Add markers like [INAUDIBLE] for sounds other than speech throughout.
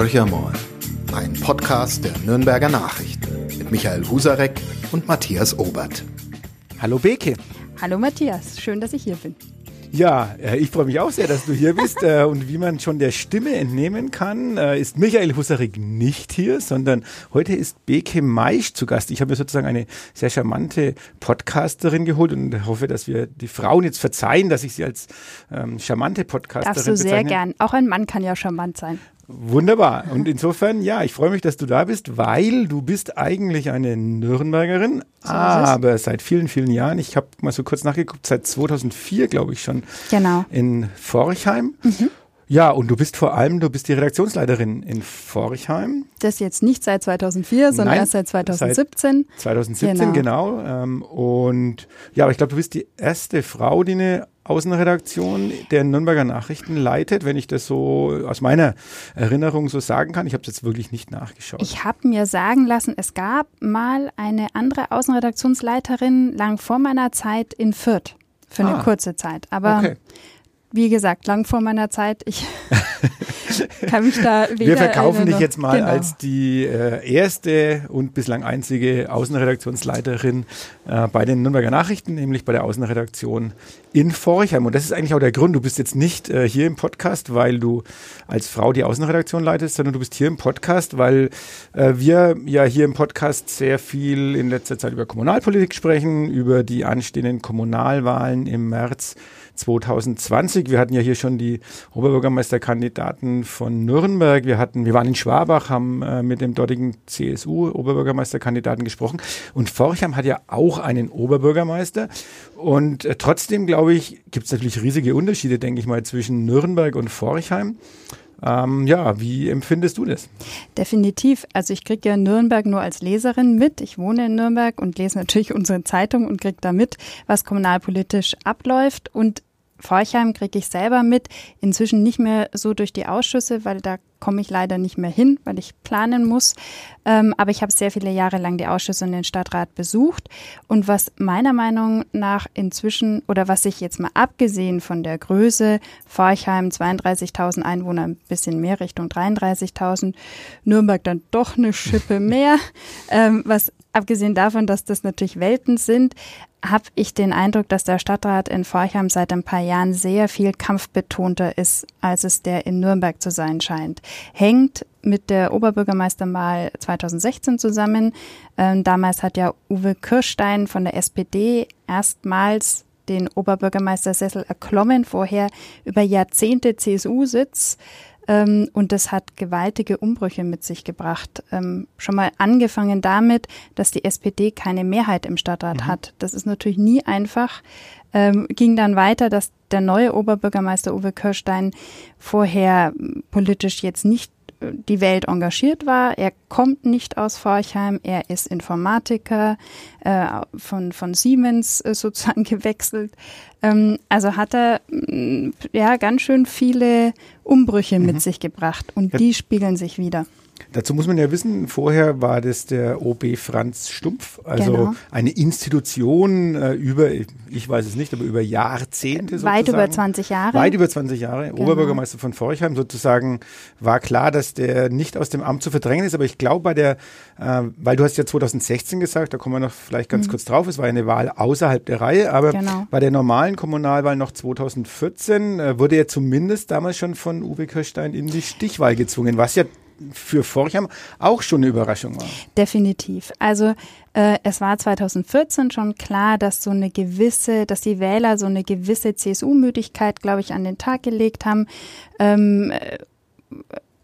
Horcher ein Podcast der Nürnberger Nachrichten mit Michael Husarek und Matthias Obert. Hallo Beke. Hallo Matthias, schön, dass ich hier bin. Ja, äh, ich freue mich auch sehr, dass du hier bist. Äh, und wie man schon der Stimme entnehmen kann, äh, ist Michael Husarek nicht hier, sondern heute ist Beke Maisch zu Gast. Ich habe mir sozusagen eine sehr charmante Podcasterin geholt und hoffe, dass wir die Frauen jetzt verzeihen, dass ich sie als ähm, charmante Podcasterin Darfst du sehr bezeichne. gern. Auch ein Mann kann ja charmant sein. Wunderbar. Und insofern, ja, ich freue mich, dass du da bist, weil du bist eigentlich eine Nürnbergerin, So aber seit vielen, vielen Jahren, ich habe mal so kurz nachgeguckt, seit 2004, glaube ich, schon Genau. in Forchheim. Ja, und du bist vor allem, du bist die Redaktionsleiterin in Forchheim. Das jetzt nicht seit 2004, sondern Nein, erst seit 2017. 2017, genau. Ähm, und ja, aber ich glaube, du bist die erste Frau, die eine Außenredaktion der Nürnberger Nachrichten leitet, wenn ich das so aus meiner Erinnerung so sagen kann. Ich habe es jetzt wirklich nicht nachgeschaut. Ich habe mir sagen lassen, es gab mal eine andere Außenredaktionsleiterin lang vor meiner Zeit in Fürth. Für eine Ah. kurze Zeit. Aber okay. Wie gesagt, lang vor meiner Zeit. Ich [LAUGHS] kann mich da weder Wir verkaufen dich jetzt mal Genau. als die äh, erste und bislang einzige Außenredaktionsleiterin äh, bei den Nürnberger Nachrichten, nämlich bei der Außenredaktion in Forchheim. Und das ist eigentlich auch der Grund. Du bist jetzt nicht äh, hier im Podcast, weil du als Frau die Außenredaktion leitest, sondern du bist hier im Podcast, weil äh, wir ja hier im Podcast sehr viel in letzter Zeit über Kommunalpolitik sprechen, über die anstehenden Kommunalwahlen im März 2020. Wir hatten ja hier schon die Oberbürgermeisterkandidaten von Nürnberg. Wir hatten, wir waren in Schwabach, haben äh, mit dem dortigen CSU-Oberbürgermeisterkandidaten gesprochen. Und Forchheim hat ja auch einen Oberbürgermeister. Und äh, trotzdem, glaube ich, gibt es natürlich riesige Unterschiede, denke ich mal, zwischen Nürnberg und Forchheim. Ähm, ja, wie empfindest du das? Definitiv. Also ich kriege ja Nürnberg nur als Leserin mit. Ich wohne in Nürnberg und lese natürlich unsere Zeitung und kriege da mit, was kommunalpolitisch abläuft. Und Forchheim kriege ich selber mit. Inzwischen nicht mehr so durch die Ausschüsse, weil da komme ich leider nicht mehr hin, weil ich planen muss. Ähm, aber ich habe sehr viele Jahre lang die Ausschüsse und den Stadtrat besucht. Und was meiner Meinung nach inzwischen, oder was sich jetzt mal abgesehen von der Größe, Forchheim 32.000 Einwohner, ein bisschen mehr Richtung 33.000, Nürnberg dann doch eine Schippe [LAUGHS] mehr, ähm, was abgesehen davon, dass das natürlich Welten sind, habe ich den Eindruck, dass der Stadtrat in Forchheim seit ein paar Jahren sehr viel kampfbetonter ist, als es der in Nürnberg zu sein scheint. Hängt mit der Oberbürgermeisterwahl 2016 zusammen. Ähm, damals hat ja Uwe Kirstein von der SPD erstmals den Oberbürgermeistersessel erklommen, vorher über Jahrzehnte CSU-Sitz. Ähm, und das hat gewaltige Umbrüche mit sich gebracht. Ähm, schon mal angefangen damit, dass die SPD keine Mehrheit im Stadtrat hat. Das ist natürlich nie einfach. Ähm, ging dann weiter, dass der neue Oberbürgermeister Uwe Kirstein vorher politisch jetzt nicht äh, die Welt engagiert war. Er kommt nicht aus Forchheim, er ist Informatiker, äh, von, von Siemens äh, sozusagen [LAUGHS] gewechselt. Ähm, also hat er mm, ja ganz schön viele Umbrüche mit sich gebracht und Ja. die spiegeln sich wieder. Dazu muss man ja wissen, vorher war das der OB Franz Stumpf, also Genau. eine Institution äh, über, ich weiß es nicht, aber über Jahrzehnte sozusagen. Weit über 20 Jahre. Weit über 20 Jahre, Genau. Oberbürgermeister von Forchheim sozusagen, war klar, dass der nicht aus dem Amt zu verdrängen ist, aber ich glaube bei der, äh, weil du hast ja 2016 gesagt, da kommen wir noch vielleicht ganz kurz drauf, es war eine Wahl außerhalb der Reihe, aber Mhm. Genau. bei der normalen Kommunalwahl noch 2014 äh, wurde er zumindest damals schon von Uwe Kirstein in die Stichwahl gezwungen, was ja für Forchheim auch schon eine Überraschung war. Definitiv. Also äh, es war 2014 schon klar, dass so eine gewisse, dass die Wähler so eine gewisse CSU-Müdigkeit, glaube ich, an den Tag gelegt haben. Ähm, äh,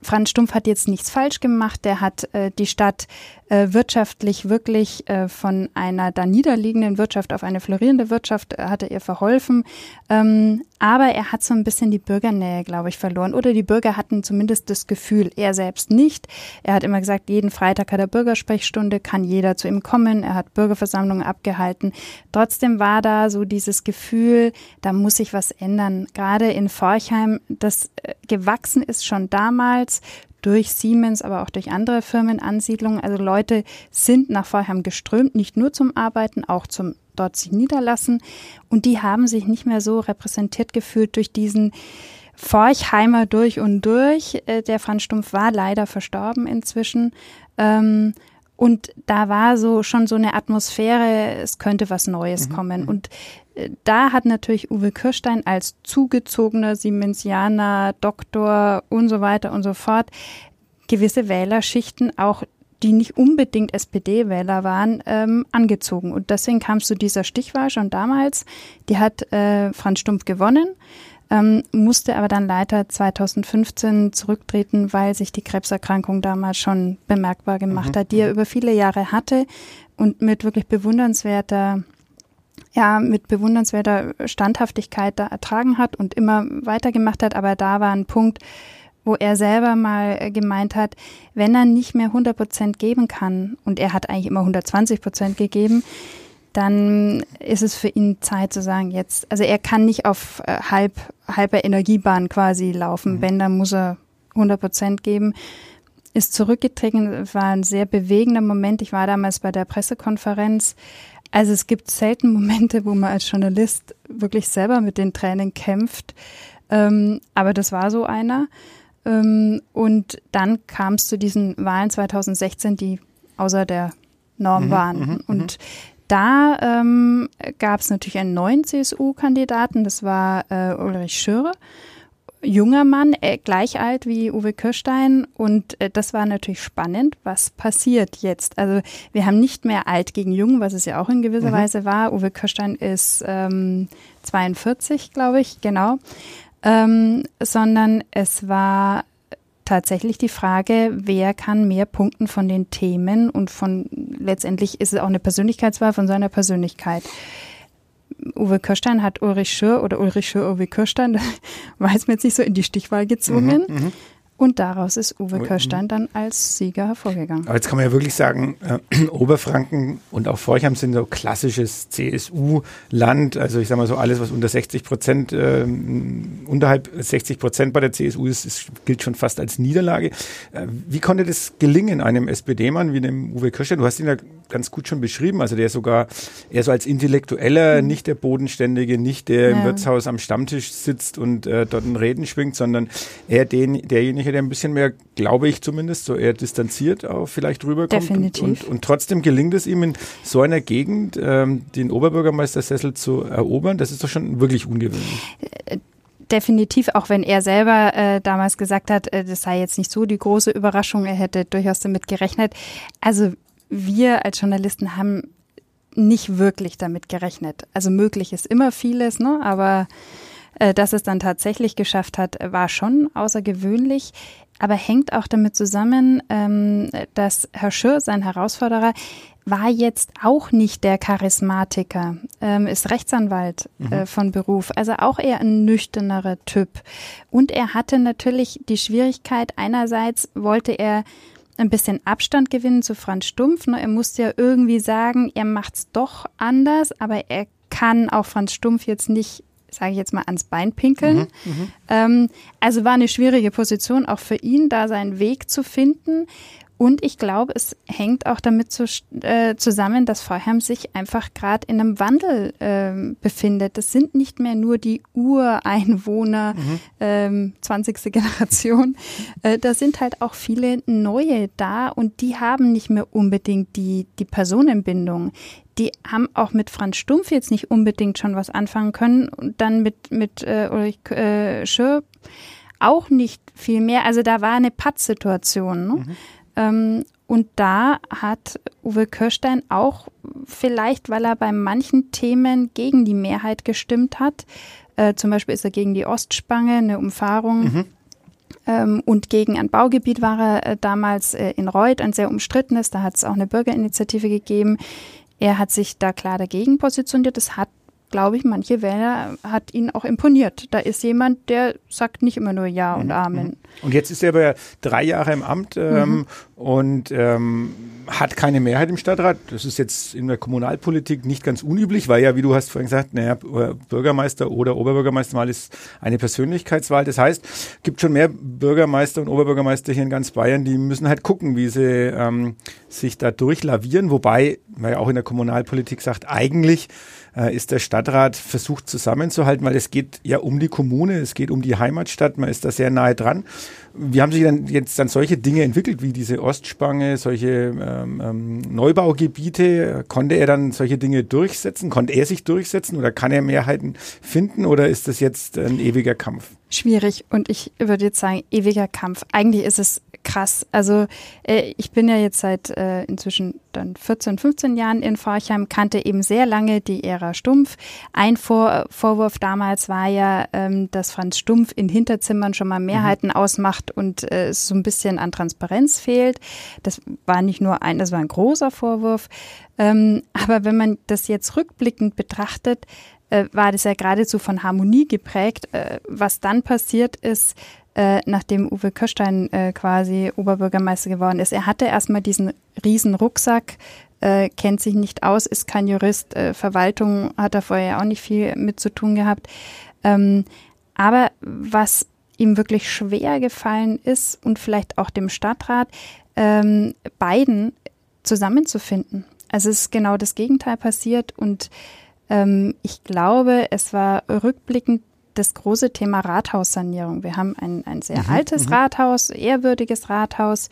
Franz Stumpf hat jetzt nichts falsch gemacht. Der hat äh, die Stadt äh, wirtschaftlich wirklich äh, von einer da niederliegenden Wirtschaft auf eine florierende Wirtschaft äh, hat er ihr verholfen. Ähm, aber er hat so ein bisschen die Bürgernähe, glaube ich, verloren. Oder die Bürger hatten zumindest das Gefühl, er selbst nicht. Er hat immer gesagt, jeden Freitag hat er Bürgersprechstunde, kann jeder zu ihm kommen. Er hat Bürgerversammlungen abgehalten. Trotzdem war da so dieses Gefühl, da muss sich was ändern. Gerade in Forchheim, das äh, gewachsen ist schon damals durch Siemens, aber auch durch andere Firmenansiedlungen. Also Leute sind nach Forchheim geströmt, nicht nur zum Arbeiten, auch zum dort sich niederlassen. Und die haben sich nicht mehr so repräsentiert gefühlt durch diesen Forchheimer durch und durch. Äh, der Franz Stumpf war leider verstorben inzwischen. Ähm, und da war so schon so eine Atmosphäre, es könnte was Neues mhm. kommen. Mhm. Und äh, da hat natürlich Uwe Kirstein als zugezogener Siemensianer, Doktor und so weiter und so fort gewisse Wählerschichten auch die nicht unbedingt SPD-Wähler waren, ähm, angezogen. Und deswegen kam es zu dieser Stichwahl schon damals. Die hat äh, Franz Stumpf gewonnen ähm, musste aber dann leider 2015 zurücktreten, weil sich die Krebserkrankung damals schon bemerkbar gemacht mhm. hat, die er über viele Jahre hatte und mit wirklich bewundernswerter ja, mit bewundernswerter Standhaftigkeit da ertragen hat und immer weitergemacht hat. Aber da war ein Punkt, wo er selber mal gemeint hat, wenn er nicht mehr 100 Prozent geben kann, und er hat eigentlich immer 120 Prozent gegeben, dann ist es für ihn Zeit zu sagen, jetzt, also er kann nicht auf äh, halb, halber Energiebahn quasi laufen. Mhm. Wenn, dann muss er 100 Prozent geben. Ist zurückgetreten, war ein sehr bewegender Moment. Ich war damals bei der Pressekonferenz. Also es gibt selten Momente, wo man als Journalist wirklich selber mit den Tränen kämpft. Ähm, aber das war so einer. Ähm, und dann kam es zu diesen Wahlen 2016, die außer der Norm mhm, waren. Mhm, und da ähm, gab es natürlich einen neuen CSU-Kandidaten, das war äh, Ulrich Schürre. Junger Mann, äh, gleich alt wie Uwe Kirstein. Und äh, das war natürlich spannend. Was passiert jetzt? Also wir haben nicht mehr alt gegen jung, was es ja auch in gewisser mhm. Weise war. Uwe Kirstein ist ähm, 42, glaube ich, genau. Ähm, sondern es war tatsächlich die Frage, wer kann mehr punkten von den Themen und von letztendlich ist es auch eine Persönlichkeitswahl von seiner Persönlichkeit. Uwe Kirstein hat Ulrich Schür oder Ulrich Schür Uwe Kirstein, [LAUGHS] weiß mir jetzt nicht so in die Stichwahl gezwungen. Mhm, mhm. Und daraus ist Uwe Kirstein dann als Sieger hervorgegangen. Aber jetzt kann man ja wirklich sagen, äh, [CLEARS THROAT] Oberfranken und auch Forchheim sind so klassisches CSU-Land. Also ich sage mal so alles, was unter 60 Prozent, äh, unterhalb 60 Prozent bei der CSU ist, ist, gilt schon fast als Niederlage. Äh, wie konnte das gelingen, einem SPD-Mann wie dem Uwe Kirstein? Du hast ihn ja ganz gut schon beschrieben. Also der sogar eher so als Intellektueller, mhm. nicht der Bodenständige, nicht der ja. im Wirtshaus am Stammtisch sitzt und äh, dort ein Reden schwingt, sondern eher den, derjenige, Michael, der ein bisschen mehr, glaube ich zumindest, so eher distanziert auch vielleicht rüberkommt. Definitiv. Und, und, und trotzdem gelingt es ihm in so einer Gegend, ähm, den Oberbürgermeistersessel zu erobern. Das ist doch schon wirklich ungewöhnlich. Äh, definitiv, auch wenn er selber äh, damals gesagt hat, äh, das sei jetzt nicht so die große Überraschung, er hätte durchaus damit gerechnet. Also wir als Journalisten haben nicht wirklich damit gerechnet. Also möglich ist immer vieles, ne? aber dass es dann tatsächlich geschafft hat, war schon außergewöhnlich, aber hängt auch damit zusammen, ähm, dass Herr Schür, sein Herausforderer, war jetzt auch nicht der Charismatiker, ähm, ist Rechtsanwalt mhm. äh, von Beruf, also auch eher ein nüchternerer Typ. Und er hatte natürlich die Schwierigkeit, einerseits wollte er ein bisschen Abstand gewinnen zu Franz Stumpf. Ne? Er musste ja irgendwie sagen, er macht's doch anders, aber er kann auch Franz Stumpf jetzt nicht sage ich jetzt mal, ans Bein pinkeln. Mhm, mhm, ähm, also war eine schwierige Position auch für ihn, da seinen Weg zu finden. Und ich glaube, es hängt auch damit zu, äh, zusammen, dass Vorheim sich einfach gerade in einem Wandel äh, befindet. Das sind nicht mehr nur die Ureinwohner, mhm. ähm, 20. Generation. Äh, da sind halt auch viele neue da und die haben nicht mehr unbedingt die, die Personenbindung die haben auch mit Franz Stumpf jetzt nicht unbedingt schon was anfangen können und dann mit, mit äh, Ulrich äh, Schür auch nicht viel mehr. Also da war eine Pattsituation. Ne? Mhm. Ähm, und da hat Uwe Kirstein auch vielleicht, weil er bei manchen Themen gegen die Mehrheit gestimmt hat, äh, zum Beispiel ist er gegen die Ostspange, eine Umfahrung, mhm. ähm, und gegen ein Baugebiet war er äh, damals äh, in Reuth, ein sehr umstrittenes, da hat es auch eine Bürgerinitiative gegeben, er hat sich da klar dagegen positioniert. Das hat, glaube ich, manche Wähler hat ihn auch imponiert. Da ist jemand, der sagt nicht immer nur Ja und mhm. Amen. Und jetzt ist er aber drei Jahre im Amt ähm, mhm. und ähm, hat keine Mehrheit im Stadtrat. Das ist jetzt in der Kommunalpolitik nicht ganz unüblich, weil ja, wie du hast vorhin gesagt, naja, Bürgermeister oder Oberbürgermeisterwahl ist eine Persönlichkeitswahl. Das heißt, gibt schon mehr Bürgermeister und Oberbürgermeister hier in ganz Bayern, die müssen halt gucken, wie sie ähm, sich da durchlavieren. Wobei man ja auch in der Kommunalpolitik sagt, eigentlich äh, ist der Stadtrat versucht zusammenzuhalten, weil es geht ja um die Kommune, es geht um die Heimatstadt, man ist da sehr nahe dran. Wie haben sich dann jetzt dann solche Dinge entwickelt, wie diese Ostspange, solche ähm, ähm, Neubaugebiete? Konnte er dann solche Dinge durchsetzen? Konnte er sich durchsetzen oder kann er Mehrheiten finden oder ist das jetzt ein ewiger Kampf? Schwierig und ich würde jetzt sagen, ewiger Kampf. Eigentlich ist es krass. Also äh, ich bin ja jetzt seit äh, inzwischen dann 14, 15 Jahren in Forchheim, kannte eben sehr lange die Ära Stumpf. Ein Vor Vorwurf damals war ja, ähm, dass Franz Stumpf in Hinterzimmern schon mal Mehrheiten mhm. ausmacht und äh, es so ein bisschen an Transparenz fehlt. Das war nicht nur ein, das war ein großer Vorwurf. Ähm, aber wenn man das jetzt rückblickend betrachtet, äh, war das ja geradezu von Harmonie geprägt. Äh, was dann passiert ist, äh, nachdem Uwe Köstein quasi Oberbürgermeister geworden ist. Er hatte erstmal diesen riesen Rucksack, kennt sich nicht aus, ist kein Jurist, Verwaltung hat er vorher auch nicht viel mit zu tun gehabt. Ähm, aber was ihm wirklich schwer gefallen ist und vielleicht auch dem Stadtrat, ähm, beiden zusammenzufinden. Also es ist genau das Gegenteil passiert und ähm, ich glaube, es war rückblickend das große Thema Rathaussanierung. Wir haben ein, ein sehr mhm, altes mhm. Rathaus, ehrwürdiges Rathaus.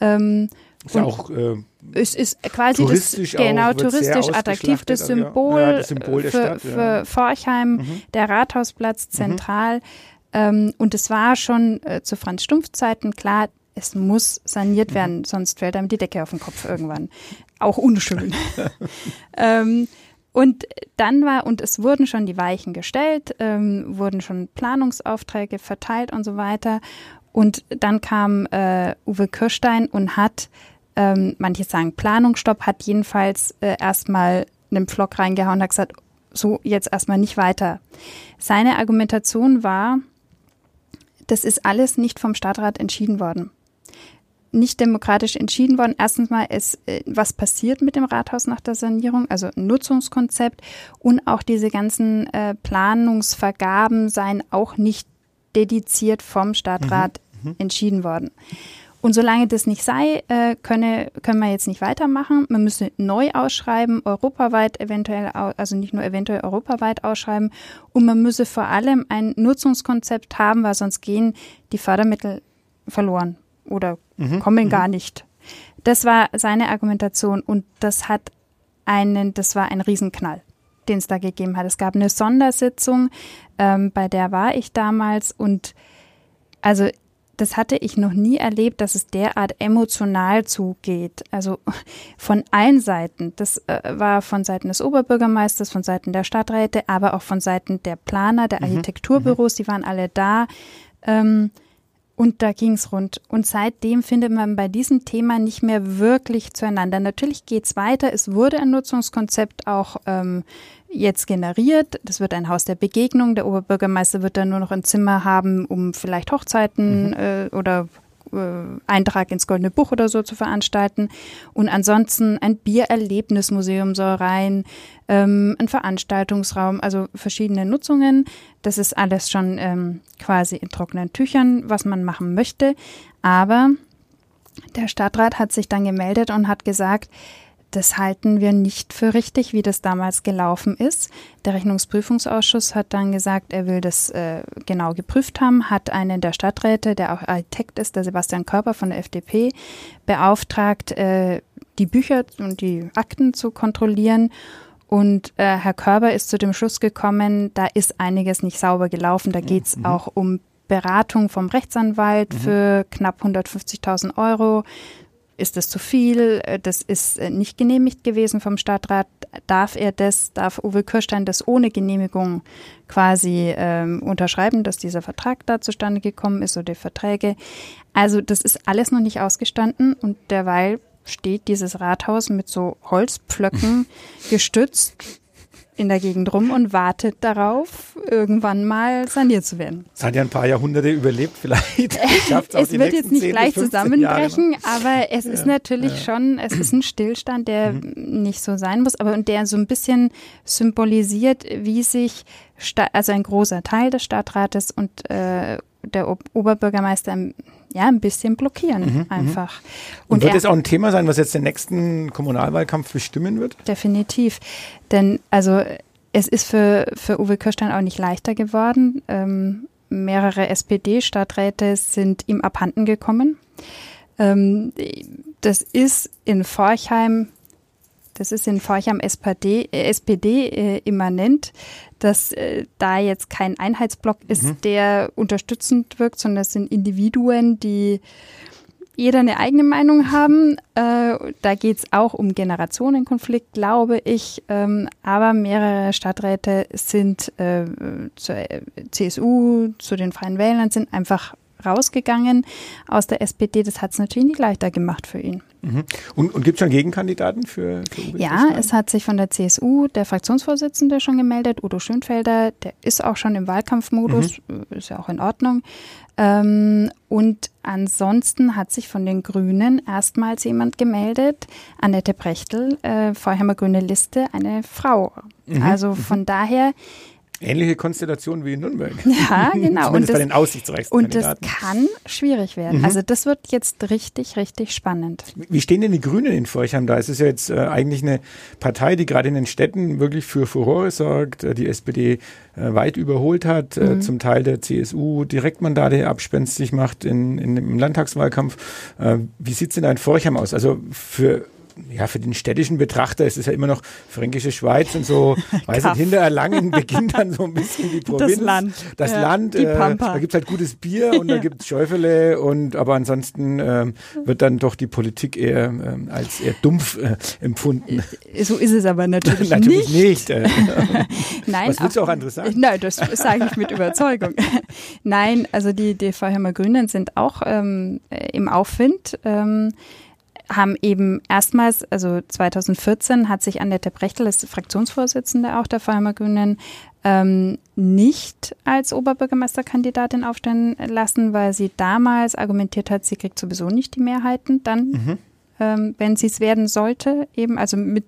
Ähm, ist auch äh, es ist quasi touristisch das, genau touristisch attraktiv das Symbol, ja, das Symbol für, Stadt, für ja. Forchheim, mhm. der Rathausplatz mhm. zentral. Ähm, und es war schon äh, zu Franz Stumpf Zeiten klar, es muss saniert mhm. werden, sonst fällt einem die Decke auf den Kopf irgendwann. Auch unschön. [LAUGHS] [LAUGHS] ähm, und dann war, und es wurden schon die Weichen gestellt, ähm, wurden schon Planungsaufträge verteilt und so weiter. Und dann kam äh, Uwe Kirstein und hat, ähm, manche sagen Planungsstopp, hat jedenfalls äh, erstmal einen Pflock reingehauen und hat gesagt, so jetzt erstmal nicht weiter. Seine Argumentation war, das ist alles nicht vom Stadtrat entschieden worden nicht demokratisch entschieden worden. Erstens mal ist, äh, was passiert mit dem Rathaus nach der Sanierung, also Nutzungskonzept und auch diese ganzen äh, Planungsvergaben seien auch nicht dediziert vom Stadtrat mhm. Mhm. entschieden worden. Und solange das nicht sei, äh, könne, können wir jetzt nicht weitermachen. Man müsse neu ausschreiben, europaweit eventuell, also nicht nur eventuell europaweit ausschreiben. Und man müsse vor allem ein Nutzungskonzept haben, weil sonst gehen die Fördermittel verloren oder mhm. kommen mhm. gar nicht. Das war seine Argumentation und das hat einen, das war ein Riesenknall, den es da gegeben hat. Es gab eine Sondersitzung, ähm, bei der war ich damals und also das hatte ich noch nie erlebt, dass es derart emotional zugeht. Also von allen Seiten. Das äh, war von Seiten des Oberbürgermeisters, von Seiten der Stadträte, aber auch von Seiten der Planer, der mhm. Architekturbüros, die waren alle da. Ähm, und da ging's rund. Und seitdem findet man bei diesem Thema nicht mehr wirklich zueinander. Natürlich geht's weiter. Es wurde ein Nutzungskonzept auch ähm, jetzt generiert. Das wird ein Haus der Begegnung. Der Oberbürgermeister wird dann nur noch ein Zimmer haben, um vielleicht Hochzeiten mhm. äh, oder äh, Eintrag ins Goldene Buch oder so zu veranstalten. Und ansonsten ein Biererlebnismuseum soll rein, ähm, ein Veranstaltungsraum, also verschiedene Nutzungen. Das ist alles schon ähm, quasi in trockenen Tüchern, was man machen möchte. Aber der Stadtrat hat sich dann gemeldet und hat gesagt, das halten wir nicht für richtig, wie das damals gelaufen ist. Der Rechnungsprüfungsausschuss hat dann gesagt, er will das äh, genau geprüft haben, hat einen der Stadträte, der auch Architekt ist, der Sebastian Körper von der FDP, beauftragt, äh, die Bücher und die Akten zu kontrollieren. Und äh, Herr Körber ist zu dem Schluss gekommen, da ist einiges nicht sauber gelaufen. Da geht es mhm. auch um Beratung vom Rechtsanwalt mhm. für knapp 150.000 Euro ist das zu viel? Äh, das ist äh, nicht genehmigt gewesen vom Stadtrat. Darf er das, darf Uwe Kirstein das ohne Genehmigung quasi ähm, unterschreiben, dass dieser Vertrag da zustande gekommen ist oder die Verträge? Also das ist alles noch nicht ausgestanden und derweil steht dieses Rathaus mit so Holzpflöcken [LAUGHS] gestützt in der Gegend rum und wartet darauf, irgendwann mal saniert zu werden. Es hat ja ein paar Jahrhunderte überlebt, vielleicht. [LAUGHS] es wird jetzt nicht gleich zusammenbrechen, aber es ja. ist natürlich ja. schon, es ist ein Stillstand, der mhm. nicht so sein muss, aber und der so ein bisschen symbolisiert, wie sich, also ein großer Teil des Stadtrates und äh, der Oberbürgermeister ja, ein bisschen blockieren mhm, mhm, einfach. Und, und wird es auch ein Thema sein, was jetzt den nächsten Kommunalwahlkampf bestimmen wird? Definitiv. Denn also es ist für, für Uwe Kirstein auch nicht leichter geworden. Ähm, mehrere SPD-Stadträte sind ihm abhanden gekommen. Ähm, das ist in Forchheim, das ist in Forchheim SPD, äh, SPD äh, immanent, dass äh, da jetzt kein Einheitsblock ist, mhm. der unterstützend wirkt, sondern es sind Individuen, die jeder eine eigene Meinung haben. Äh, da geht es auch um Generationenkonflikt, glaube ich. Ähm, aber mehrere Stadträte sind äh, zur CSU, zu den Freien Wählern, sind einfach rausgegangen aus der SPD. Das hat es natürlich nicht leichter gemacht für ihn. Mhm. Und, und gibt es schon Gegenkandidaten für, für Ja, es hat sich von der CSU der Fraktionsvorsitzende schon gemeldet, Udo Schönfelder. Der ist auch schon im Wahlkampfmodus, mhm. ist ja auch in Ordnung. Ähm, und ansonsten hat sich von den Grünen erstmals jemand gemeldet, Annette Brechtel, äh, Vorheimer Grüne Liste, eine Frau. Mhm. Also mhm. von daher Ähnliche Konstellation wie in Nürnberg. [LAUGHS] Ja, [LAUGHS] genau. und das, bei den aussichtsreichsten Und das kann schwierig werden. Mhm. Also das wird jetzt richtig, richtig spannend. Wie stehen denn die Grünen in Forchheim da? Es ist ja jetzt äh, eigentlich eine Partei, die gerade in den Städten wirklich für Furore sorgt, äh, die SPD äh, weit überholt hat, äh, mhm. zum Teil der CSU Direktmandate abspenstig macht in, in, im Landtagswahlkampf. Äh, wie sieht es denn da in Forchheim aus? Also für ja, für den städtischen Betrachter ist es ja immer noch fränkische Schweiz und so, [LAUGHS] weiß nicht, hinter Erlangen beginnt dann so ein [LAUGHS] bisschen die Provinz. Das Land. Das ja, Land, äh, da gibt's halt gutes Bier [LAUGHS] und da gibt's Schäufele und aber ansonsten ähm, wird dann doch die Politik eher ähm, als eher dumpf äh, empfunden. Äh, so ist es aber natürlich, natürlich nicht. nicht äh. Nein, Was willst du auch anderes sagen? Nein, das sage ich mit Überzeugung. Nein, also die, die Vorheimer Grünen sind auch ähm, im Aufwind. Ähm, haben eben erstmals, also 2014 hat sich Annette Brechtel als Fraktionsvorsitzende auch der Vorheimer Grünen ähm, nicht als Oberbürgermeisterkandidatin aufstellen lassen, weil sie damals argumentiert hat, sie kriegt sowieso nicht die Mehrheiten dann, mhm. ähm, wenn sie es werden sollte, eben also mit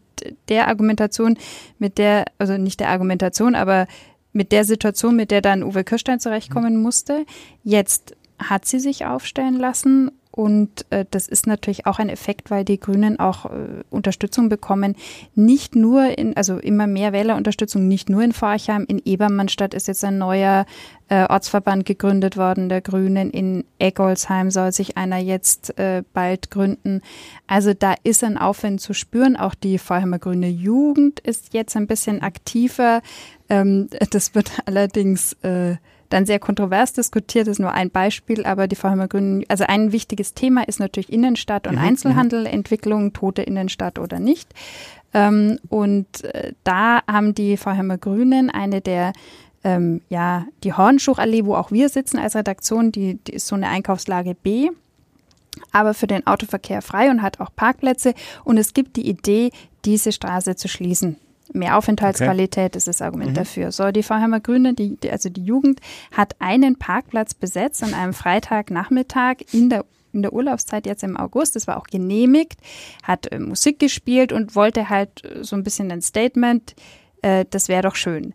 der Argumentation, mit der, also nicht der Argumentation, aber mit der Situation, mit der dann Uwe Kirstein zurechtkommen mhm. musste. Jetzt hat sie sich aufstellen lassen und äh, das ist natürlich auch ein Effekt, weil die Grünen auch äh, Unterstützung bekommen. Nicht nur in, also immer mehr Wählerunterstützung, nicht nur in Forchheim. In Ebermannstadt ist jetzt ein neuer äh, Ortsverband gegründet worden, der Grünen. In Eggolsheim soll sich einer jetzt äh, bald gründen. Also da ist ein Aufwand zu spüren. Auch die Vorheimer Grüne Jugend ist jetzt ein bisschen aktiver. Ähm, [LAUGHS] das wird allerdings äh, dann sehr kontrovers diskutiert, ist nur ein Beispiel, aber die Vorheimer Grünen, also ein wichtiges Thema ist natürlich Innenstadt und mhm, Einzelhandelentwicklung, tote Innenstadt oder nicht. Ähm, und äh, da haben die Vorheimer Grünen eine der ähm, ja, die Hornschuchallee, wo auch wir sitzen als Redaktion, die, die ist so eine Einkaufslage B aber für den Autoverkehr frei und hat auch Parkplätze. Und es gibt die Idee, diese Straße zu schließen mehr Aufenthaltsqualität okay. ist das Argument mhm. dafür. So, die Vorheimer Grüne, die, die, also die Jugend, hat einen Parkplatz besetzt an einem Freitagnachmittag in der in der Urlaubszeit jetzt im August, das war auch genehmigt, hat äh, Musik gespielt und wollte halt äh, so ein bisschen ein Statement, äh, das wäre doch schön.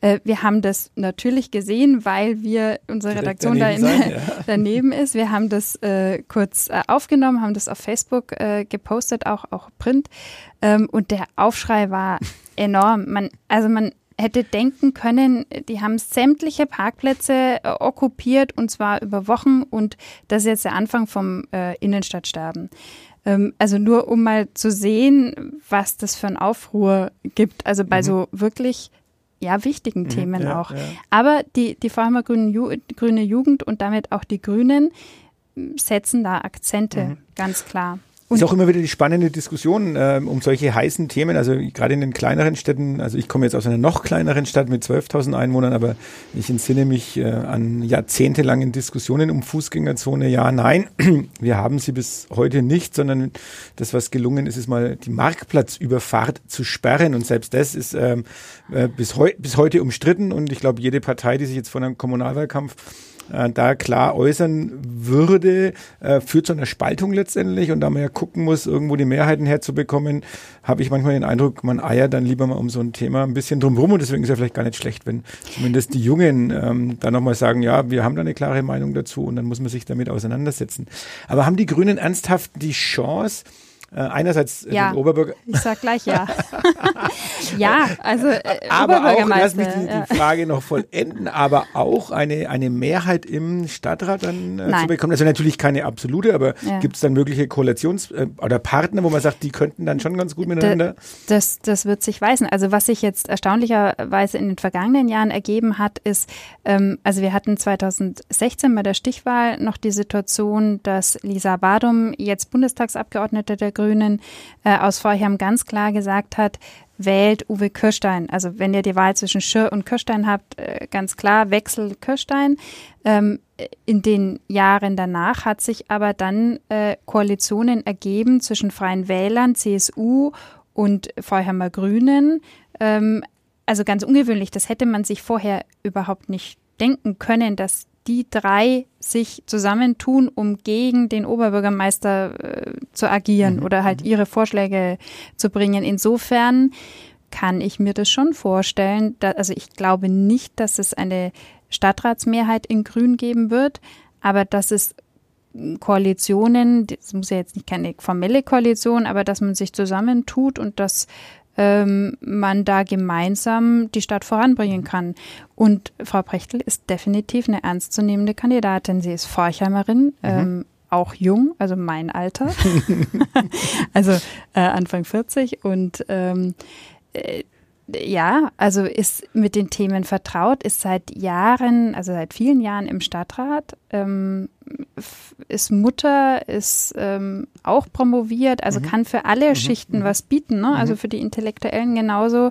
Äh, wir haben das natürlich gesehen, weil wir unsere Direkt Redaktion daneben, da in, sein, [LAUGHS] ja. daneben ist. Wir haben das äh, kurz äh, aufgenommen, haben das auf Facebook gepostet, auch auch Print. Ähm, und der Aufschrei war enorm. Man, also man hätte denken können, die haben sämtliche Parkplätze äh, okkupiert und zwar über Wochen und das ist jetzt der Anfang vom äh, Innenstadtsterben. Ähm, also nur um mal zu sehen, was das für ein Aufruhr gibt. Also bei mhm. so wirklich ja, wichtigen mhm, Themen ja, auch. Ja. Aber die, die Vorheimer Grüne, Ju Grüne Jugend und damit auch die Grünen setzen da Akzente, mhm. ganz klar. Und ist auch immer wieder die spannende Diskussion äh, um solche heißen Themen. Also gerade in den kleineren Städten, also ich komme jetzt aus einer noch kleineren Stadt mit 12.000 Einwohnern, aber ich entsinne mich äh, an jahrzehntelangen Diskussionen um Fußgängerzone. Ja, nein, [CLEARS THROAT] wir haben sie bis heute nicht, sondern das, was gelungen ist, ist mal die Marktplatzüberfahrt zu sperren. Und selbst das ist ähm, äh, bis, heu bis heute umstritten. Und ich glaube, jede Partei, die sich jetzt von einem Kommunalwahlkampf äh, da klar äußern würde, äh, führt zu einer Spaltung letztendlich. Und da man ja gucken muss, irgendwo die Mehrheiten herzubekommen, habe ich manchmal den Eindruck, man eiert dann lieber mal um so ein Thema ein bisschen drumherum. Und deswegen ist ja vielleicht gar nicht schlecht, wenn zumindest die Jungen ähm, da nochmal sagen, ja, wir haben da eine klare Meinung dazu und dann muss man sich damit auseinandersetzen. Aber haben die Grünen ernsthaft die Chance, Äh, einerseits ja, den Oberbürger. [LAUGHS] Ich sag gleich ja. [LAUGHS] ja, also äh, aber auch, lass mich die, ja. die Frage noch vollenden, aber auch eine, eine Mehrheit im Stadtrat dann äh, zu bekommen. Also natürlich keine absolute, aber Ja. gibt es dann mögliche Koalitions- äh, oder Partner, wo man sagt, die könnten dann schon ganz gut miteinander? Das, das wird sich weisen. Also was sich jetzt erstaunlicherweise in den vergangenen Jahren ergeben hat, ist, ähm, also wir hatten 2016 bei der Stichwahl noch die Situation, dass Lisa Badum, jetzt Bundestagsabgeordnete der Grünen, äh, aus Vorham ganz klar gesagt hat, wählt Uwe Kirstein. Also wenn ihr die Wahl zwischen Schirr und Kirstein habt, äh, ganz klar, Wechsel Kirstein. Ähm, in den Jahren danach hat sich aber dann äh, Koalitionen ergeben zwischen Freien Wählern, CSU und Vorheimer Grünen. Ähm, also ganz ungewöhnlich, das hätte man sich vorher überhaupt nicht denken können, dass die drei sich zusammentun, um gegen den Oberbürgermeister äh, zu agieren oder halt ihre Vorschläge zu bringen. Insofern kann ich mir das schon vorstellen. Da, also ich glaube nicht, dass es eine Stadtratsmehrheit in Grün geben wird, aber dass es Koalitionen, das muss ja jetzt nicht keine formelle Koalition, aber dass man sich zusammentut und dass ähm, man da gemeinsam die Stadt voranbringen kann. Und Frau Prechtl ist definitiv eine ernstzunehmende Kandidatin. Sie ist Forchheimerin, ähm, auch jung, also mein Alter, [LAUGHS] [LAUGHS] also äh, Anfang 40 und ähm, äh, ja, also ist mit den Themen vertraut, ist seit Jahren, also seit vielen Jahren im Stadtrat, ähm, ist Mutter, ist ähm, auch promoviert, also kann für alle Schichten was bieten, ne? also für die Intellektuellen genauso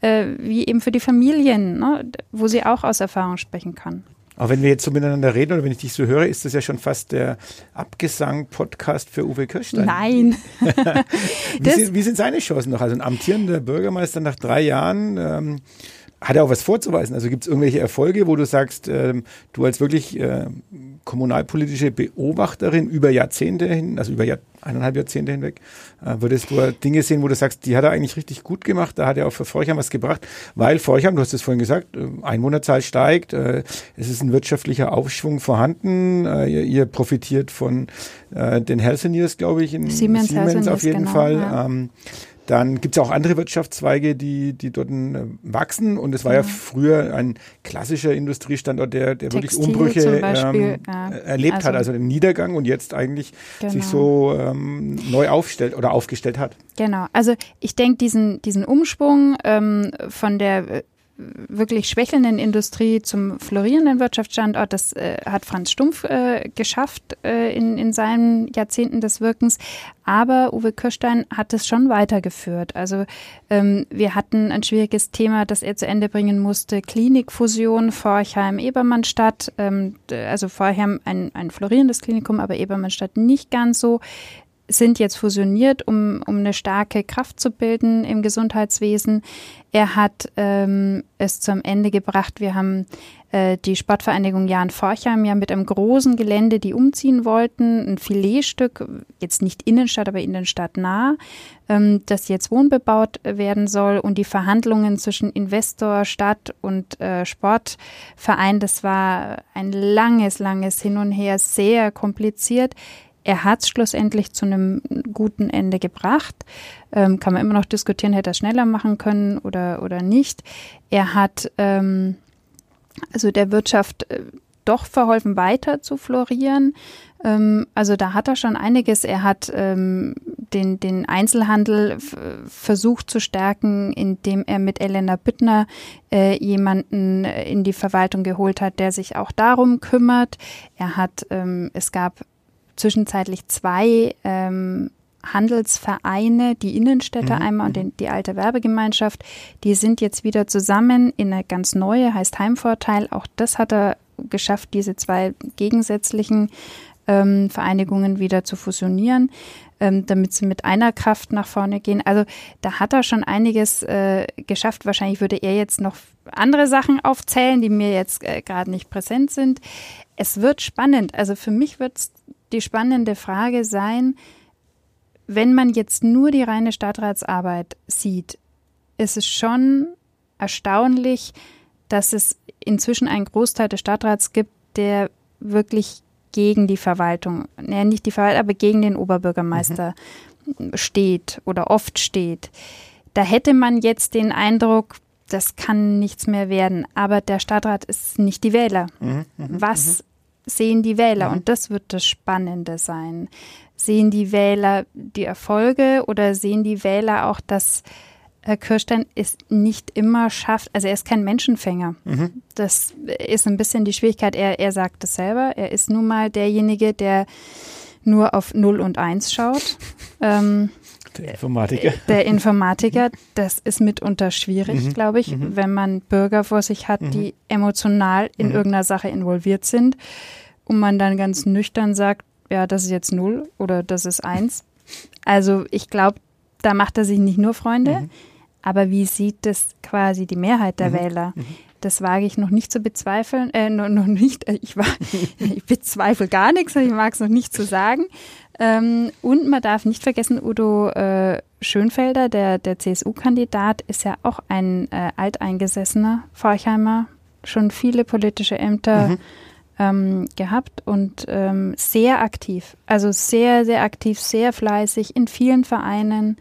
äh, wie eben für die Familien, ne? wo sie auch aus Erfahrung sprechen kann. Aber wenn wir jetzt so miteinander reden oder wenn ich dich so höre, ist das ja schon fast der Abgesang-Podcast für Uwe Kirstein. Nein. [LAUGHS] [LAUGHS] Wie, sind, wie sind seine Chancen noch? Also ein amtierender Bürgermeister nach drei Jahren, ähm, hat er auch was vorzuweisen? Also gibt es irgendwelche Erfolge, wo du sagst, ähm, du als wirklich äh, kommunalpolitische Beobachterin über Jahrzehnte hin, also über Jahr, eineinhalb Jahrzehnte hinweg, äh, würdest du Dinge sehen, wo du sagst, die hat er eigentlich richtig gut gemacht, da hat er auch für Forchheim was gebracht, weil Forchheim, du hast es vorhin gesagt, äh, Einwohnerzahl steigt, äh, es ist ein wirtschaftlicher Aufschwung vorhanden, äh, ihr, ihr profitiert von den Healthineers, glaube ich, in Siemens Siemens auf jeden genau, Fall. ja. Ähm, dann gibt es auch andere Wirtschaftszweige, die, die dort äh, wachsen. Und es war ja früher ein klassischer Industriestandort, der, der wirklich Umbrüche Beispiel, ähm, ja. erlebt hat, Also- also den Niedergang und jetzt eigentlich Genau. sich so ähm, neu aufstellt oder aufgestellt hat. Genau, also ich denke, diesen, diesen Umschwung ähm, von der äh, wirklich schwächelnden Industrie zum florierenden Wirtschaftsstandort, das äh, hat Franz Stumpf äh, geschafft äh, in, in seinen Jahrzehnten des Wirkens. Aber Uwe Kirstein hat es schon weitergeführt. Also ähm, wir hatten ein schwieriges Thema, das er zu Ende bringen musste. Klinikfusion Forchheim-Ebermannstadt. Ähm, also Forchheim ein, ein florierendes Klinikum, aber Ebermannstadt nicht ganz so sind jetzt fusioniert, um, um eine starke Kraft zu bilden im Gesundheitswesen. Er hat ähm, es zum Ende gebracht. Wir haben äh, die Sportvereinigung Jan Forchheim ja mit einem großen Gelände, die umziehen wollten, ein Filetstück, jetzt nicht Innenstadt, aber Innenstadtnah, ähm, das jetzt wohnbebaut werden soll. Und die Verhandlungen zwischen Investor, Stadt und äh, Sportverein, das war ein langes, langes Hin und Her, sehr kompliziert. Er hat es schlussendlich zu einem guten Ende gebracht. Ähm, kann man immer noch diskutieren, hätte er schneller machen können oder, oder nicht. Er hat ähm, also der Wirtschaft äh, doch verholfen, weiter zu florieren. Ähm, also da hat er schon einiges. Er hat ähm, den, den Einzelhandel versucht zu stärken, indem er mit Elena Büttner äh, jemanden äh, in die Verwaltung geholt hat, der sich auch darum kümmert. Er hat, ähm, es gab zwischenzeitlich zwei ähm, Handelsvereine, die Innenstädte einmal und den, die alte Werbegemeinschaft, die sind jetzt wieder zusammen in eine ganz neue, heißt Heimvorteil. Auch das hat er geschafft, diese zwei gegensätzlichen ähm, Vereinigungen wieder zu fusionieren, ähm, damit sie mit einer Kraft nach vorne gehen. Also da hat er schon einiges äh, geschafft. Wahrscheinlich würde er jetzt noch andere Sachen aufzählen, die mir jetzt äh, gerade nicht präsent sind. Es wird spannend. Also für mich wird die spannende Frage sein, wenn man jetzt nur die reine Stadtratsarbeit sieht, ist es schon erstaunlich, dass es inzwischen einen Großteil des Stadtrats gibt, der wirklich gegen die Verwaltung, ja, nicht die Verwaltung, aber gegen den Oberbürgermeister steht oder oft steht, da hätte man jetzt den Eindruck, das kann nichts mehr werden. Aber der Stadtrat ist nicht die Wähler. Mhm, mh, Was mh. Sehen die Wähler? Und das wird das Spannende sein. Sehen die Wähler die Erfolge oder sehen die Wähler auch, dass Herr Kirstein es nicht immer schafft, also er ist kein Menschenfänger. Mhm. Das ist ein bisschen die Schwierigkeit. Er, er sagt es selber. Er ist nun mal derjenige, der nur auf 0 und 1 schaut. [LAUGHS] ähm, der Informatiker. Der Informatiker, das ist mitunter schwierig, mhm. glaube ich, mhm. wenn man Bürger vor sich hat, mhm. die emotional in mhm. irgendeiner Sache involviert sind und man dann ganz nüchtern sagt, ja, das ist jetzt 0 oder das ist 1. Also ich glaube, da macht er sich nicht nur Freunde, mhm. aber wie sieht das quasi die Mehrheit der mhm. Wähler? Das wage ich noch nicht zu bezweifeln, äh, noch, noch nicht, äh, ich, war, [LAUGHS] ich bezweifle gar nichts, ich mag es noch nicht zu sagen. Ähm, und man darf nicht vergessen, Udo äh, Schönfelder, der, der CSU-Kandidat, ist ja auch ein äh, alteingesessener Forchheimer, schon viele politische Ämter mhm. ähm, gehabt und ähm, sehr aktiv. Also sehr, sehr aktiv, sehr fleißig in vielen Vereinen.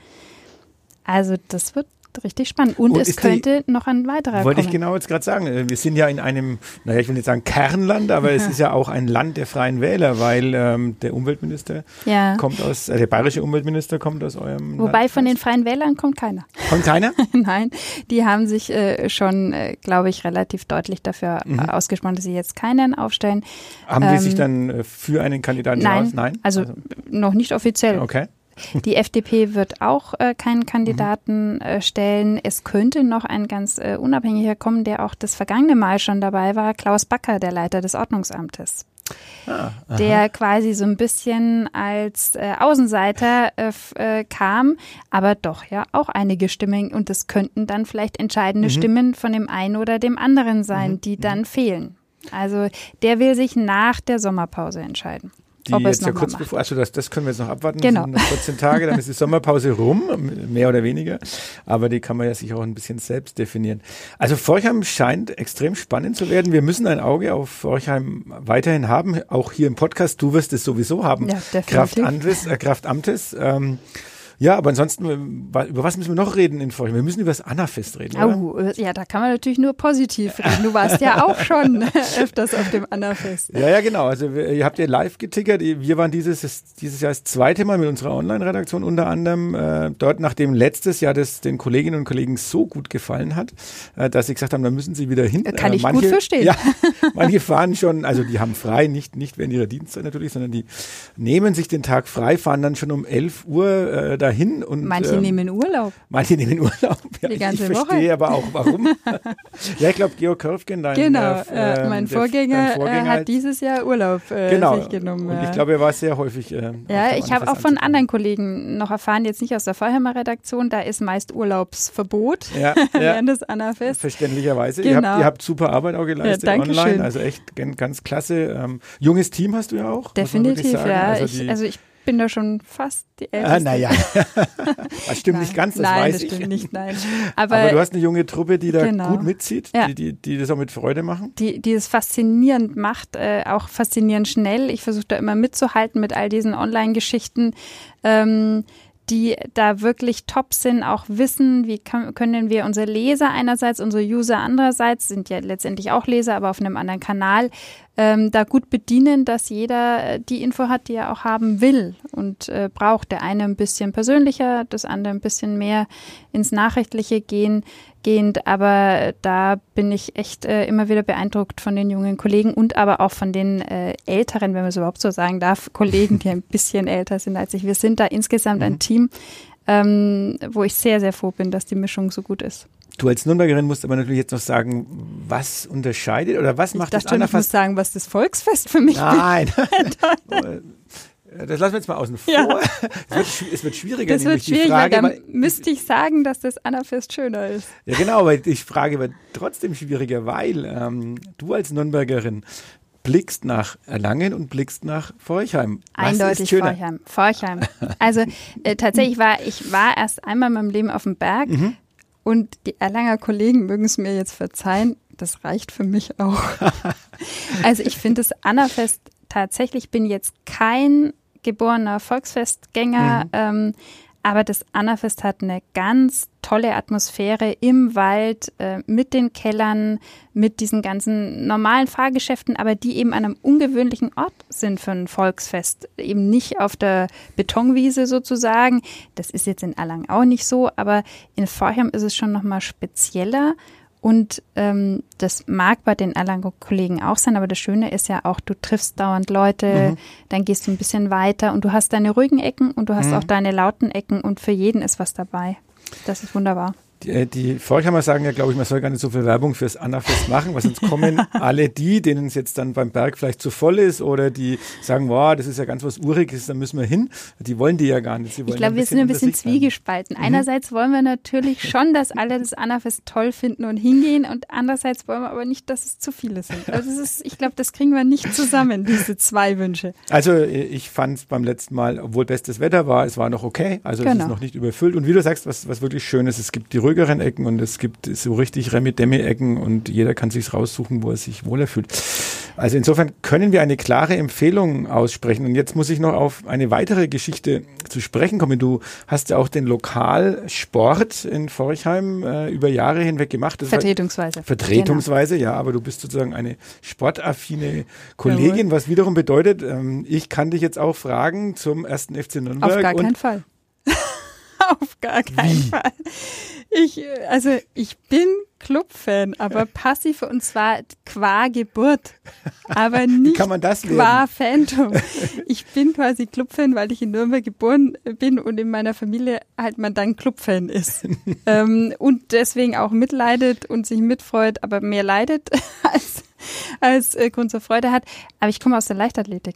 Also das wird richtig spannend. Und, und es könnte die, noch ein weiterer Wollte kommen. ich genau jetzt gerade sagen. Äh, wir sind ja in einem, naja, ich will nicht sagen Kernland, aber es ist ja auch ein Land der Freien Wähler, weil ähm, der Umweltminister ja. kommt aus, äh, der bayerische Umweltminister kommt aus eurem Wobei Land. von den Freien Wählern kommt keiner. Kommt keiner? [LAUGHS] Nein, die haben sich äh, schon, äh, glaube ich, relativ deutlich dafür mhm. ausgesprochen, dass sie jetzt keinen aufstellen. Haben ähm, die sich dann äh, für einen Kandidaten nein? Nein, also, also noch nicht offiziell. Okay. Die FDP wird auch äh, keinen Kandidaten mhm. äh, stellen. Es könnte noch ein ganz äh, unabhängiger kommen, der auch das vergangene Mal schon dabei war, Klaus Backer, der Leiter des Ordnungsamtes. Ah, der quasi so ein bisschen als äh, Außenseiter äh, äh, kam, aber doch ja auch einige Stimmen und es könnten dann vielleicht entscheidende mhm. Stimmen von dem einen oder dem anderen sein, mhm. die dann mhm. fehlen. Also der will sich nach der Sommerpause entscheiden die Ob jetzt ja kurz bevor, also das, das können wir jetzt noch abwarten, genau. noch 14 Tage, dann ist die [LAUGHS] Sommerpause rum, mehr oder weniger, aber die kann man ja sich auch ein bisschen selbst definieren. Also Forchheim scheint extrem spannend zu werden. Wir müssen ein Auge auf Forchheim weiterhin haben, auch hier im Podcast. Du wirst es sowieso haben. Ja, Kraft Amtes, äh, Kraft Amtes. Ähm, ja, aber ansonsten, äh, über was müssen wir noch reden in Folge? Wir müssen über das Anna-Fest reden. Oh, oder? ja, da kann man natürlich nur positiv reden. Du warst ja auch schon [LAUGHS] öfters auf dem Anna-Fest. Ja, ja, genau. Also ihr habt ja live getickert. Wir waren dieses, dieses Jahr das zweite Mal mit unserer Online-Redaktion unter anderem äh, dort, nachdem letztes Jahr das den Kolleginnen und Kollegen so gut gefallen hat, äh, dass sie gesagt haben, da müssen sie wieder hin. Kann äh, ich manche, gut verstehen. Ja, [LAUGHS] manche fahren schon, also die haben frei, nicht, nicht während ihrer Dienstzeit natürlich, sondern die nehmen sich den Tag frei, fahren dann schon um 11 Uhr äh, dahin und manche ähm, nehmen Urlaub. Manche nehmen [LAUGHS] Urlaub. Ja, Die ganze ich, ich verstehe aber auch warum. [LAUGHS] ja, ich glaube Georg Körfgen, dein genau, äh, mein Vorgänger, Vorgänger hat halt dieses Jahr Urlaub äh, genau. sich genommen. Und ich glaube, er war sehr häufig. Äh, ja, ich habe auch von anderen Kollegen noch erfahren, jetzt nicht aus der Vorheimer Redaktion, da ist meist Urlaubsverbot ja, [LAUGHS] während des Anna-Fest. Verständlicherweise. Genau. Ihr, habt, genau. ihr, habt, super Arbeit auch geleistet ja, online, also echt ganz klasse. Ähm, junges Team hast du ja auch. Definitiv, ja. Also, ich, also ich bin da schon fast die ah, Älteste. Ah, naja, [LAUGHS] das stimmt nein, nicht ganz, das nein, weiß das ich. Stimmt nicht, nein. Aber, Aber, du hast eine junge Truppe, die da genau. gut mitzieht, ja. die, die, die das auch mit Freude machen. Die, die es faszinierend macht, äh, auch faszinierend schnell. Ich versuche da immer mitzuhalten mit all diesen Online-Geschichten. Ähm, die da wirklich top sind, auch wissen, wie können wir unsere Leser einerseits, unsere User andererseits, sind ja letztendlich auch Leser, aber auf einem anderen Kanal, ähm, da gut bedienen, dass jeder äh, die Info hat, die er auch haben will und äh, braucht. Der eine ein bisschen persönlicher, das andere ein bisschen mehr ins Nachrichtliche gehen, gehend. Aber da bin ich echt äh, immer wieder beeindruckt von den jungen Kollegen und aber auch von den äh, älteren, wenn man es überhaupt so sagen darf, [LAUGHS] Kollegen, die ein bisschen älter sind als ich. Wir sind da insgesamt mhm. ein Team, ähm, wo ich sehr, sehr froh bin, dass die Mischung so gut ist. Du als Nürnbergerin musst aber natürlich jetzt noch sagen, was unterscheidet oder was macht ich dachte, das Ich muss sagen, was das Volksfest für mich Nein. [LAUGHS] [LAUGHS] das lassen wir jetzt mal außen vor. Ja. Es, wird, es, wird, schwieriger. Das wird schwieriger. Frage, dann müsste ich sagen, dass das Annafest schöner ist. Ja, genau, aber die Frage wird trotzdem schwieriger, weil ähm, du als Nürnbergerin blickst nach Erlangen und blickst nach Forchheim. Was Eindeutig Forchheim. Forchheim. Also äh, tatsächlich war ich war erst einmal in meinem Leben auf dem Berg. Mhm und die Erlanger Kollegen mögen es mir jetzt verzeihen, das reicht für mich auch. [LAUGHS] also ich finde das Annafest tatsächlich bin jetzt kein geborener Volksfestgänger. Mhm. Ähm, aber das Annafest hat eine ganz tolle Atmosphäre im Wald, äh, mit den Kellern, mit diesen ganzen normalen Fahrgeschäften, aber die eben an einem ungewöhnlichen Ort sind für ein Volksfest. Eben nicht auf der Betonwiese sozusagen. Das ist jetzt in Erlangen auch nicht so, aber in Vorheim ist es schon nochmal spezieller. Und ähm, das mag bei den Erlangen-Kollegen auch sein, aber das Schöne ist ja auch, du triffst dauernd Leute, mhm. dann gehst du ein bisschen weiter und du hast deine ruhigen Ecken und du hast mhm. auch deine lauten Ecken und für jeden ist was dabei. Das ist wunderbar. Die, äh, die Forchheimer sagen ja, glaube ich, man soll gar nicht so viel Werbung fürs Annafest machen, weil sonst kommen [LAUGHS] alle die, denen es jetzt dann beim Berg vielleicht zu voll ist oder die sagen, wow, das ist ja ganz was Uriges, da müssen wir hin. Die wollen die ja gar nicht. ich glaube, wir sind ein bisschen zwiegespalten. Mhm. Einerseits wollen wir natürlich [LAUGHS] schon, dass alle das Annafest toll finden und hingehen und andererseits wollen wir aber nicht, dass es zu viele sind. Also ist, ich glaube, das kriegen wir nicht zusammen, diese zwei Wünsche. Also äh, ich fand es beim letzten Mal, obwohl bestes Wetter war, es war noch okay. Also genau. es ist genau. noch nicht überfüllt. Und wie du sagst, was, was wirklich schön ist, es gibt die ruhigeren Ecken und es gibt so richtig Remi-Demi-Ecken und jeder kann sich raussuchen, wo er sich wohler fühlt. Also insofern können wir eine klare Empfehlung aussprechen. Und jetzt muss ich noch auf eine weitere Geschichte zu sprechen kommen. Du hast ja auch den Lokalsport in Forchheim äh, über Jahre hinweg gemacht. Das vertretungsweise. vertretungsweise, genau. ja, aber du bist sozusagen eine sportaffine Kollegin, was wiederum bedeutet, ähm, ich kann dich jetzt auch fragen zum ersten FC Nürnberg. Auf gar keinen Fall. [LAUGHS] Auf gar keinen Wie? Fall. Ich, also ich bin Clubfan, aber passiv und zwar qua Geburt, aber [LAUGHS] nicht Kann man das qua Phantom. [LAUGHS] Ich bin quasi Clubfan, weil ich in Nürnberg geboren bin und in meiner Familie halt man dann Clubfan ist ähm, und deswegen auch mitleidet und sich mitfreut, aber mehr leidet als als äh, Grund zur Freude hat. Aber ich komme aus der Leichtathletik.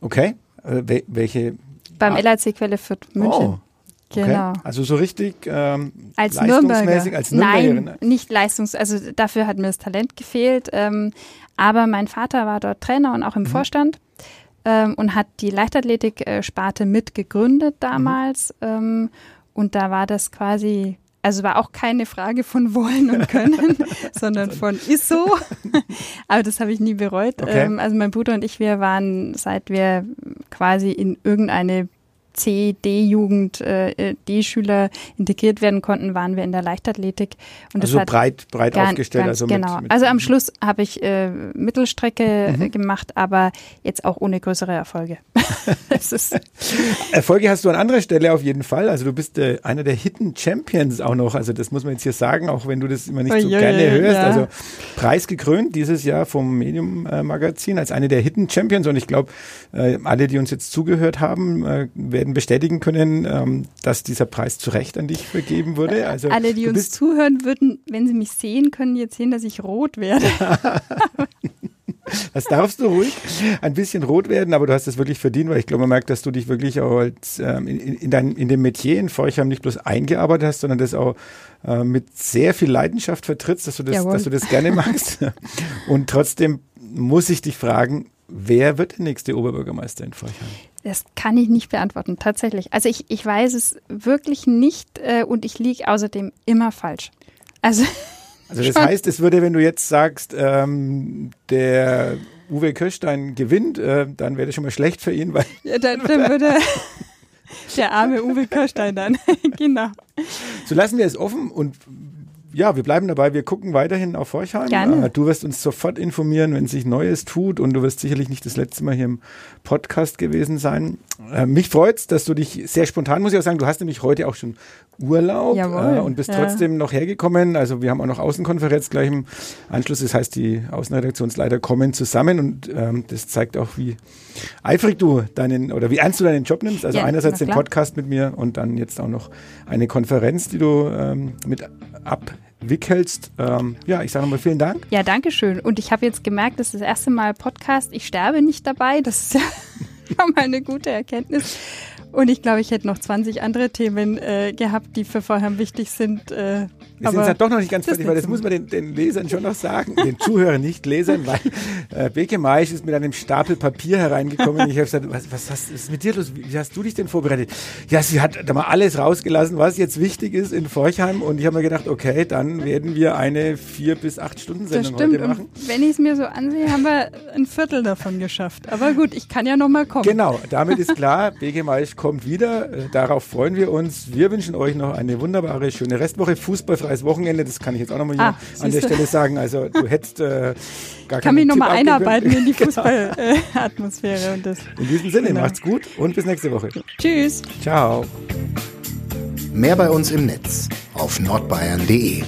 Okay, äh, welche? Beim ah. LAC Quelle Fürth München. Oh. Genau. Okay. Also so richtig ähm, als Nürnberger. als Nürnbergerin. Nein, nicht leistungs, also dafür hat mir das Talent gefehlt. Ähm, aber mein Vater war dort Trainer und auch im mhm. Vorstand ähm, und hat die Leichtathletik-Sparte mitgegründet damals. Mhm. Und da war das quasi also war auch keine Frage von wollen und können, [LAUGHS] sondern von ist so. [LAUGHS] Aber das habe ich nie bereut. Okay. Ähm, also mein Bruder und ich, wir waren, seit wir quasi in irgendeine C, D-Jugend, äh, D-Schüler integriert werden konnten, waren wir in der Leichtathletik. Und also breit, breit ganz, aufgestellt. Ganz also genau. Mit, mit also am Schluss habe ich äh, Mittelstrecke äh, mhm. gemacht, aber jetzt auch ohne größere Erfolge. [LAUGHS] Erfolge hast du an anderer Stelle auf jeden Fall. Also du bist äh, einer der Hidden Champions auch noch. Also das muss man jetzt hier sagen, auch wenn du das immer nicht oh, so je, gerne hörst. Ja. Also preisgekrönt dieses Jahr vom Medium äh, Magazin als eine der Hidden Champions. Und ich glaube, äh, alle, die uns jetzt zugehört haben, äh, werden werden bestätigen können, ähm, dass dieser Preis zu Recht an dich vergeben wurde. Also, Alle, die uns zuhören würden, wenn sie mich sehen, können jetzt sehen, dass ich rot werde. [LAUGHS] Das darfst du ruhig ein bisschen rot werden, aber du hast es wirklich verdient, weil ich glaube, man merkt, dass du dich wirklich auch als, ähm, in, in, dein, in dem Metier in Forchheim nicht bloß eingearbeitet hast, sondern das auch äh, mit sehr viel Leidenschaft vertrittst, dass du das, dass du das gerne magst. Und trotzdem muss ich dich fragen, wer wird der nächste Oberbürgermeister in Forchheim? Das kann ich nicht beantworten, tatsächlich. Also ich, ich weiß es wirklich nicht äh, und ich liege außerdem immer falsch. Also, [LAUGHS] also das heißt, es würde, wenn du jetzt sagst, ähm, der Uwe Kirstein gewinnt, äh, dann wäre das schon mal schlecht für ihn, weil. Ja, dann, dann würde [LAUGHS] der arme Uwe Kirstein dann, [LAUGHS] genau. So lassen wir es offen und ja, wir bleiben dabei. Wir gucken weiterhin auf Forchheim. Gerne. Äh, du wirst uns sofort informieren, wenn sich Neues tut und du wirst sicherlich nicht das letzte Mal hier im Podcast gewesen sein. Äh, mich freut's, dass du dich sehr spontan, muss ich auch sagen, du hast nämlich heute auch schon Urlaub äh, und bist ja. trotzdem noch hergekommen. Also wir haben auch noch Außenkonferenz gleich im Anschluss. Das heißt, die Außenredaktionsleiter kommen zusammen und ähm, das zeigt auch, wie eifrig du deinen oder wie ernst du deinen Job nimmst. Also ja, einerseits den Podcast mit mir und dann jetzt auch noch eine Konferenz, die du ähm, mit abwickelst. Ähm, ja, ich sage nochmal vielen Dank. Ja, danke schön. Und ich habe jetzt gemerkt, das ist das erste Mal Podcast. Ich sterbe nicht dabei. Das ist ja [LAUGHS] schon mal eine gute Erkenntnis. Und ich glaube, ich hätte noch 20 andere Themen äh, gehabt, die für vorher wichtig sind. Äh, Wir sind halt doch noch nicht ganz fertig, weil das muss man den, den, Lesern schon noch sagen, [LAUGHS] den Zuhörern nicht Lesern, weil äh, Beke Maisch ist mit einem Stapel Papier hereingekommen. Ich habe gesagt, was, was, was ist mit dir los? Wie hast du dich denn vorbereitet? Ja, sie hat da mal alles rausgelassen, was jetzt wichtig ist in Forchheim und ich habe mir gedacht, okay, dann werden wir eine vier bis acht Stunden Sendung heute machen. Und wenn ich es mir so ansehe, haben wir ein Viertel davon geschafft. Aber gut, ich kann ja noch mal kommen. Genau, damit ist [LAUGHS] klar, Beke Maisch kommt wieder. Äh, darauf freuen wir uns. Wir wünschen euch noch eine wunderbare, schöne Restwoche. Fußballfreies Wochenende, das kann ich jetzt auch noch mal ah, an der Stelle sagen. Also du hättest äh, gar Kann mich nochmal einarbeiten in die [LAUGHS] genau. Fußballatmosphäre. Genau. in diesem Sinne, genau. macht's gut und bis nächste Woche. Tschüss. Ciao. Mehr bei uns im Netz auf nordbayern.de